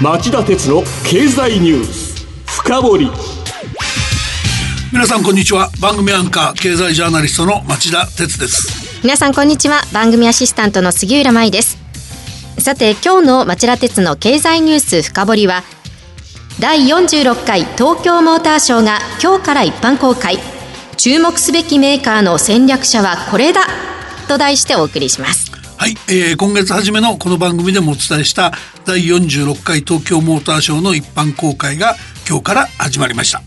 町田鉄の経済ニュース。深掘り。皆さんこんにちは。番組アンカー経済ジャーナリストの町田鉄です。皆さんこんにちは。番組アシスタントの杉浦舞です。さて今日の町田鉄の経済ニュース深掘りは第46回東京モーターショーが今日から一般公開。注目すべきメーカーの戦略者はこれだと題してお送りしますはい、えー、今月初めのこの番組でもお伝えした第46回東京モーターショーの一般公開が今日から始まりました。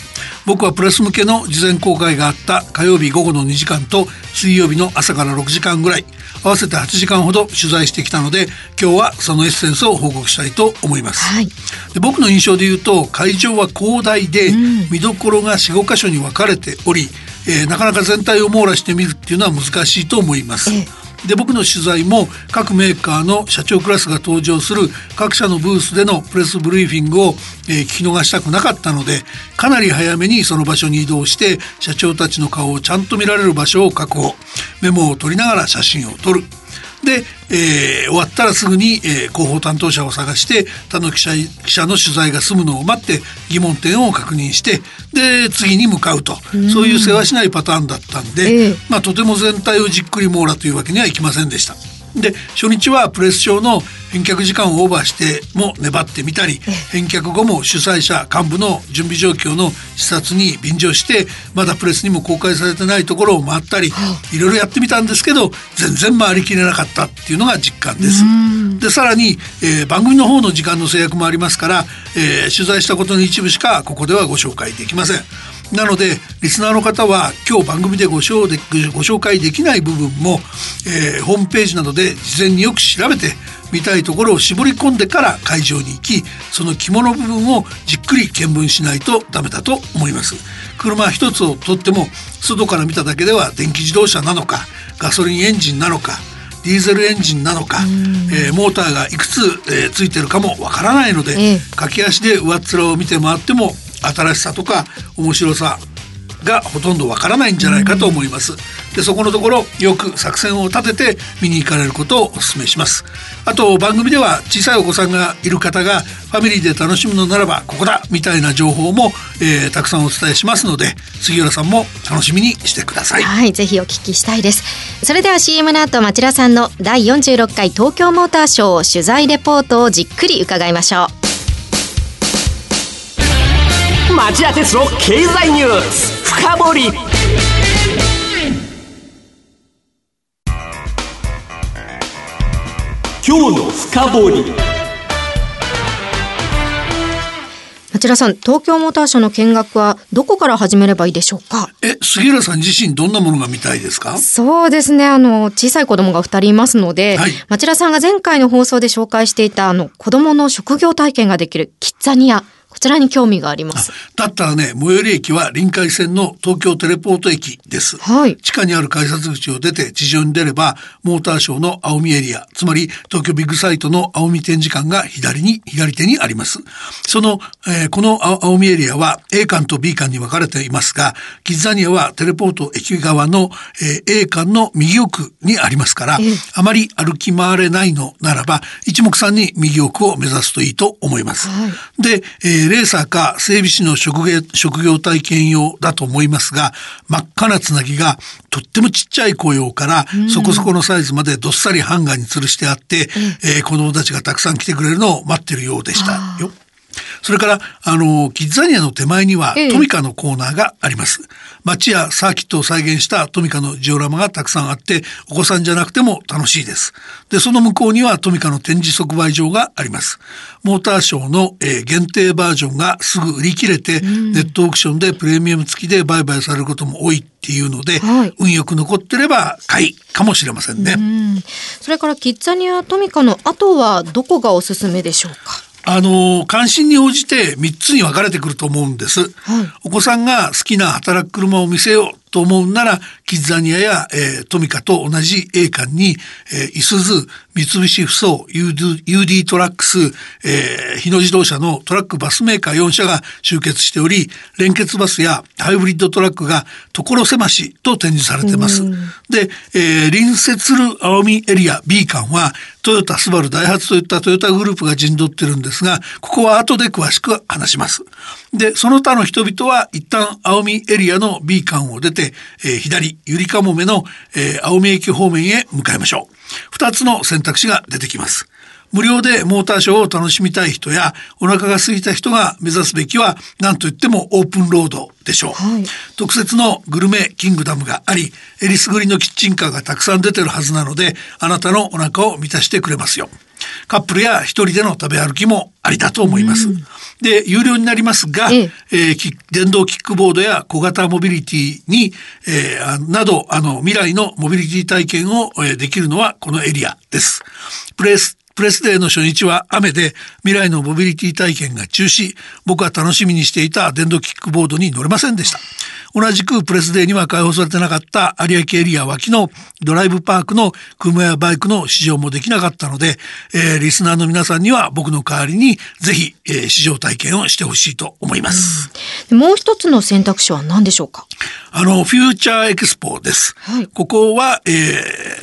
僕はプレス向けの事前公開があった火曜日午後の2時間と水曜日の朝から6時間ぐらい合わせて8時間ほど取材してきたので今日はそのエッセンスを報告したいと思います、はい、で僕の印象で言うと会場は広大で見どころが45箇所に分かれており、えー、なかなか全体を網羅してみるっていうのは難しいと思います、えで僕の取材も各メーカーの社長クラスが登場する各社のブースでのプレスブリーフィングを、え、聞き逃したくなかったのでかなり早めにその場所に移動して社長たちの顔をちゃんと見られる場所を確保。メモを取りながら写真を撮る。で、えー、終わったらすぐに、えー、広報担当者を探して他の記者記者の取材が済むのを待って疑問点を確認してで次に向かうと。そういう世話しないパターンだったんで、えー、まあ、とても全体をじっくり網羅というわけにはいきませんでした。で初日はプレスショーの返却時間をオーバーしても粘ってみたり返却後も主催者幹部の準備状況の視察に便乗してまだプレスにも公開されてないところを回ったりいろいろやってみたんですけど全然回りきれなかったっていうのが実感です。でさらに、えー、番組の方の時間の制約もありますから、えー、取材したことの一部しかここではご紹介できません。なのでリスナーの方は今日番組でご紹でご紹介できない部分も、えー、ホームページなどで事前によく調べて見たいところを絞り込んでから会場に行きその肝の部分をじっくり見聞しないとダメだと思います。車一つをとっても外から見ただけでは電気自動車なのかガソリンエンジンなのかディーゼルエンジンなのか、えー、モーターがいくつ、えー、ついてるかもわからないので、えー、駆け足で上っ面を見て回っても新しさとか面白さがほとんどわからないんじゃないかと思います。でそこのところよく作戦を立てて見に行かれることをお勧めします。あと番組では小さいお子さんがいる方がファミリーで楽しむのならばここだみたいな情報も、えー、たくさんお伝えしますので杉浦さんも楽しみにしてください。はいぜひお聞きしたいです。それでは CM の後町田さんの第46回東京モーターショー取材レポートをじっくり伺いましょう。町田鉄の経済ニュース。深掘り。今日の深掘り。町田さん、東京モーターショーの見学はどこから始めればいいでしょうか？え、杉浦さん自身どんなものが見たいですか？そうですね。あの、小さい子供が二人いますので、はい、町田さんが前回の放送で紹介していた、あの、子供の職業体験ができるキッザニア。こちらに興味があります。だったらね、最寄り駅は臨海線の東京テレポート駅です。はい。地下にある改札口を出て地上に出れば、モーターショーの青海エリア、つまり東京ビッグサイトの青海展示館が左に、左手にあります。その、えー、この青海エリアは A 館と B 館に分かれていますが、キッザニアはテレポート駅側の、えー、A 館の右奥にありますから、えー、あまり歩き回れないのならば、一目散に右奥を目指すといいと思います。はい、で、えーレーサーか整備士の職業職業体験用だと思いますが、真っ赤なつなぎがとってもちっちゃい雇用からそこそこのサイズまでどっさりハンガーに吊るしてあって、えー、子供たちがたくさん来てくれるのを待ってるようでしたよ。それから、あの、キッザニアの手前にはトミカのコーナーがあります。街やサーキットを再現したトミカのジオラマがたくさんあって、お子さんじゃなくても楽しいです。で、その向こうにはトミカの展示即売場があります。モーターショーの、えー、限定バージョンがすぐ売り切れて、うん、ネットオークションでプレミアム付きで売買されることも多いっていうので、はい、運よく残ってれば買いかもしれませんね。それからキッザニアトミカの後はどこがおすすめでしょうか？あの、関心に応じて3つに分かれてくると思うんです。はい、お子さんが好きな働く車を見せようと思うなら、キッザニアや、えー、トミカと同じ A 館に、えー、イスズ、三菱ふそう、UD, トラックス、えー、日野自動車のトラックバスメーカー4社が集結しており、連結バスやハイブリッドトラックが所狭しと展示されています。で、えー、隣接する青海エリア B 館は、トヨタ、スバル、ダイハツといったトヨタグループが陣取ってるんですが、ここは後で詳しく話します。で、その他の人々は一旦青海エリアの B 館を出て、えー、左、ゆりかもめの、えー、青海駅方面へ向かいましょう。二つの選択肢が出てきます。無料でモーターショーを楽しみたい人やお腹が空いた人が目指すべきは何と言ってもオープンロードでしょう、はい、特設のグルメキングダムがありえりすぐりのキッチンカーがたくさん出てるはずなのであなたのお腹を満たしてくれますよカップルや一人での食べ歩きもありだと思います。で、有料になりますが、えええー、電動キックボードや小型モビリティに、えー、など、あの、未来のモビリティ体験を、えー、できるのはこのエリアです。プレスプレスデーの初日は雨で未来のモビリティ体験が中止僕は楽しみにしていた電動キックボードに乗れませんでした同じくプレスデーには開放されてなかった有明エリア脇のドライブパークの車やバイクの試乗もできなかったので、えー、リスナーの皆さんには僕の代わりにぜひ、えー、試乗体験をしてほしいと思います、うん、もう一つの選択肢は何でしょうか？あの、フューチャーエクスポです。はい、ここは、え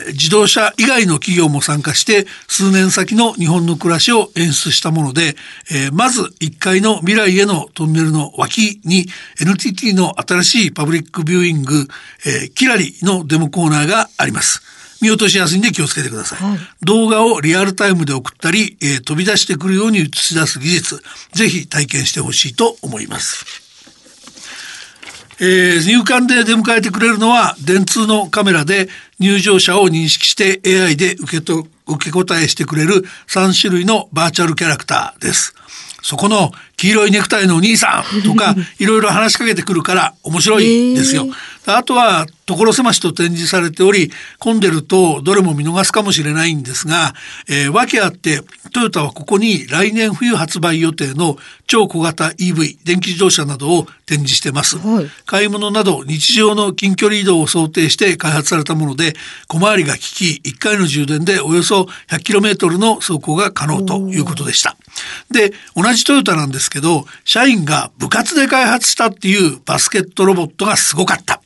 ー、自動車以外の企業も参加して、数年先の日本の暮らしを演出したもので、えー、まず1階の未来へのトンネルの脇に NTT の新しいパブリックビューイング、えー、キラリのデモコーナーがあります。見落としやすいんで気をつけてください。はい、動画をリアルタイムで送ったり、えー、飛び出してくるように映し出す技術、ぜひ体験してほしいと思います。えー、入管で出迎えてくれるのは電通のカメラで入場者を認識して AI で受けと受け答えしてくれる3種類のバーチャルキャラクターです。そこの黄色いネクタイのお兄さんとか いろいろ話しかけてくるから面白いですよ。えー、あとは所狭しと展示されており混んでるとどれも見逃すかもしれないんですが、えー、訳あってトヨタはここに来年冬発売予定の超小型 EV 電気自動車などを展示してます、はい、買い物など日常の近距離移動を想定して開発されたもので小回りが利き1回の充電でおよそ 100km の走行が可能ということでした。で同じトヨタなんですけど社員が部活で開発したっていうバスケットロボットがすごかった。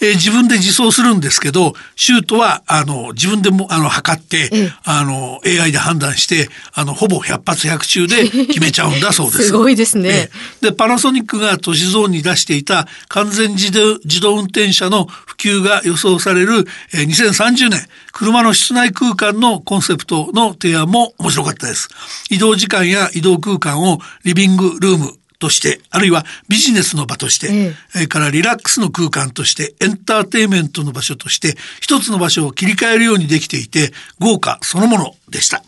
えー、自分で自走するんですけどシュートはあの自分でもあの測って、あの AI で判断してあのほぼ100発100中で 決めちゃうんだそうです。すごいですね。でパナソニックが都市ゾーンに出していた完全自動自動運転車の普及が予想される、えー、2030年車の室内空間のコンセプトの提案も面白かったです。移動時間や移動空間をリビングルームとして、あるいはビジネスの場として、ええからリラックスの空間として、エンターテイメントの場所として、一つの場所を切り替えるようにできていて、豪華そのものでした。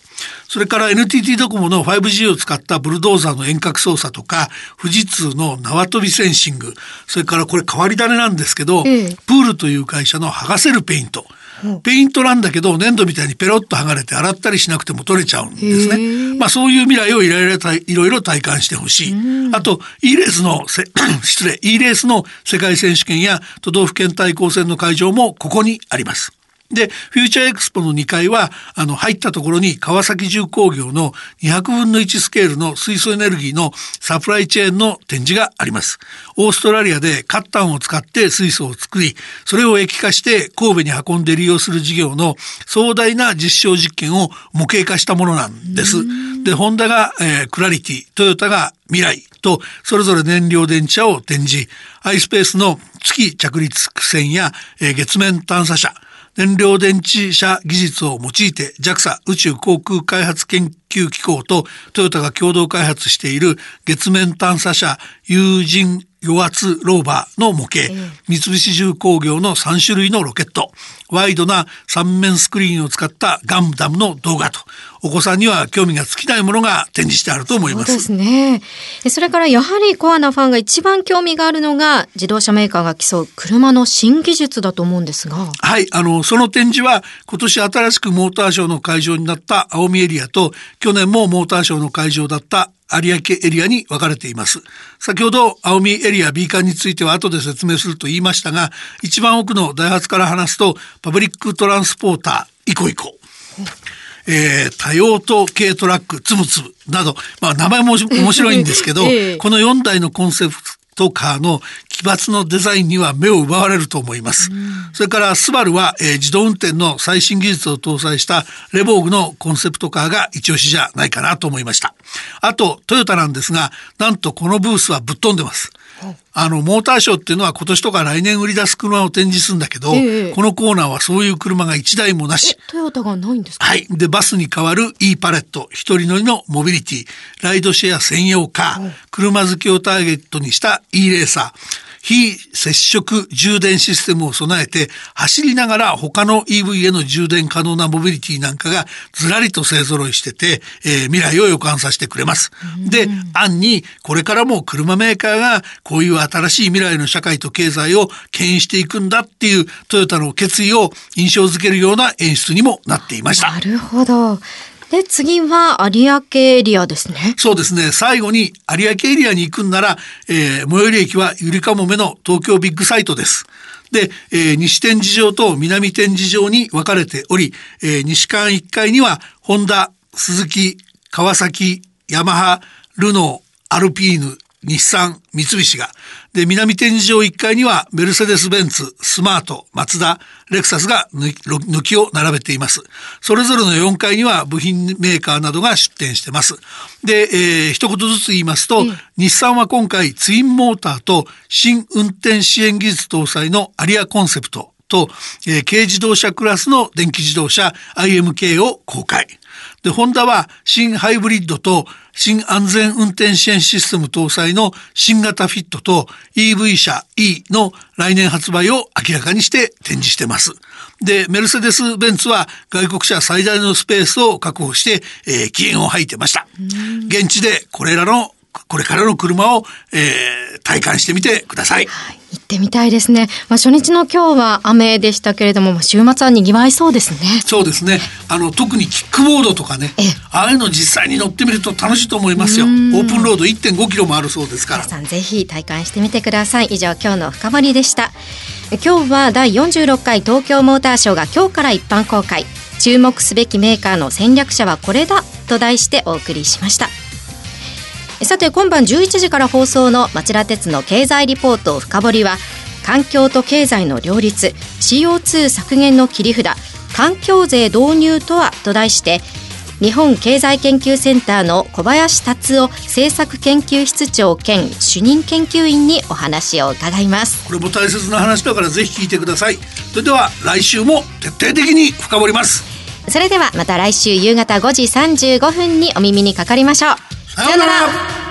それから NTT ドコモの 5G を使ったブルドーザーの遠隔操作とか、富士通の縄跳びセンシング、それからこれ変わり種なんですけど、プールという会社の剥がせるペイント。ペイントなんだけど粘土みたいにペロッと剥がれて洗ったりしなくても取れちゃうんですね。まあそういう未来をいろいろいろいろ体感してほしい。あと E レースの 失礼 E レースの世界選手権や都道府県対抗戦の会場もここにあります。で、フューチャーエクスポの2階は、あの、入ったところに川崎重工業の200分の1スケールの水素エネルギーのサプライチェーンの展示があります。オーストラリアでカッタンを使って水素を作り、それを液化して神戸に運んで利用する事業の壮大な実証実験を模型化したものなんです。で、ホンダが、えー、クラリティ、トヨタが未来と、それぞれ燃料電池車を展示、アイスペースの月着陸船や、えー、月面探査車、燃料電池車技術を用いて JAXA 宇宙航空開発研究機構とトヨタが共同開発している月面探査車有人余圧ローバーの模型、三菱重工業の3種類のロケット、ワイドな三面スクリーンを使ったガンダムの動画と、お子さんには興味が尽きないものが展示してあると思います。そうですね。それからやはりコアなファンが一番興味があるのが自動車メーカーが競う車の新技術だと思うんですが。はい、あのその展示は今年新しくモーターショーの会場になった青海エリアと去年もモーターショーの会場だった有明エリアに分かれています。先ほど青海エリア B 館については後で説明すると言いましたが、一番奥のダイハツから話すとパブリックトランスポーターイコイコ。えー、多用途軽トラックつむつむなど、まあ名前も 面白いんですけど、ええ、この4台のコンセプトカーの奇抜のデザインには目を奪われると思います。それからスバルは、えー、自動運転の最新技術を搭載したレボーグのコンセプトカーが一押しじゃないかなと思いました。あとトヨタなんですが、なんとこのブースはぶっ飛んでます。あの、モーターショーっていうのは今年とか来年売り出す車を展示するんだけど、ええ、このコーナーはそういう車が1台もなし。トヨタがないんですか？はい。で、バスに代わる e パレット、一人乗りのモビリティ、ライドシェア専用カー、車好きをターゲットにした e レーサー、非接触充電システムを備えて走りながら他の EV への充電可能なモビリティなんかがずらりと勢揃いしてて、えー、未来を予感させてくれます。で、暗にこれからも車メーカーがこういう新しい未来の社会と経済を牽引していくんだっていうトヨタの決意を印象づけるような演出にもなっていました。なるほど。で、次は有明エリアですね。そうですね。最後に有明エリアに行くんなら、えー、最寄り駅はゆりかもめの東京ビッグサイトです。で、えー、西展示場と南展示場に分かれており、えー、西館1階には、ホンダ、鈴木、川崎、ヤマハ、ルノー、アルピーヌ、日産、三菱が。で、南展示場1階にはメルセデス・ベンツ、スマート、マツダ、レクサスが抜きを並べています。それぞれの4階には部品メーカーなどが出展してます。で、えー、一言ずつ言いますと、日産は今回ツインモーターと新運転支援技術搭載のアリアコンセプトと、えー、軽自動車クラスの電気自動車 IMK を公開。で、ホンダは新ハイブリッドと新安全運転支援システム搭載の新型フィットと EV 車 E の来年発売を明らかにして展示してます。で、メルセデス・ベンツは外国車最大のスペースを確保して、えー、機嫌を吐いてました。現地でこれらのこれからの車を、えー、体感してみてください。はい行ってみたいですね。まあ、初日の今日は雨でしたけれども、週末は賑わいそうですね。そうですね。あの、特にキックボードとかね、ああいうの実際に乗ってみると楽しいと思いますよ。オープンロード1.5キロもあるそうですから。皆さんぜひ体感してみてください。以上、今日の深掘りでした。今日は第46回東京モーターショーが今日から一般公開。注目すべきメーカーの戦略者はこれだと題してお送りしました。さて今晩11時から放送の町田鉄の経済リポート深掘りは環境と経済の両立 CO2 削減の切り札環境税導入とはと題して日本経済研究センターの小林達夫政策研究室長兼主任研究員にお話を伺います。これも大切な話だからぜひ聞いてください。それでは来週も徹底的に深掘ります。それではまた来週夕方5時35分にお耳にかかりましょうさようなら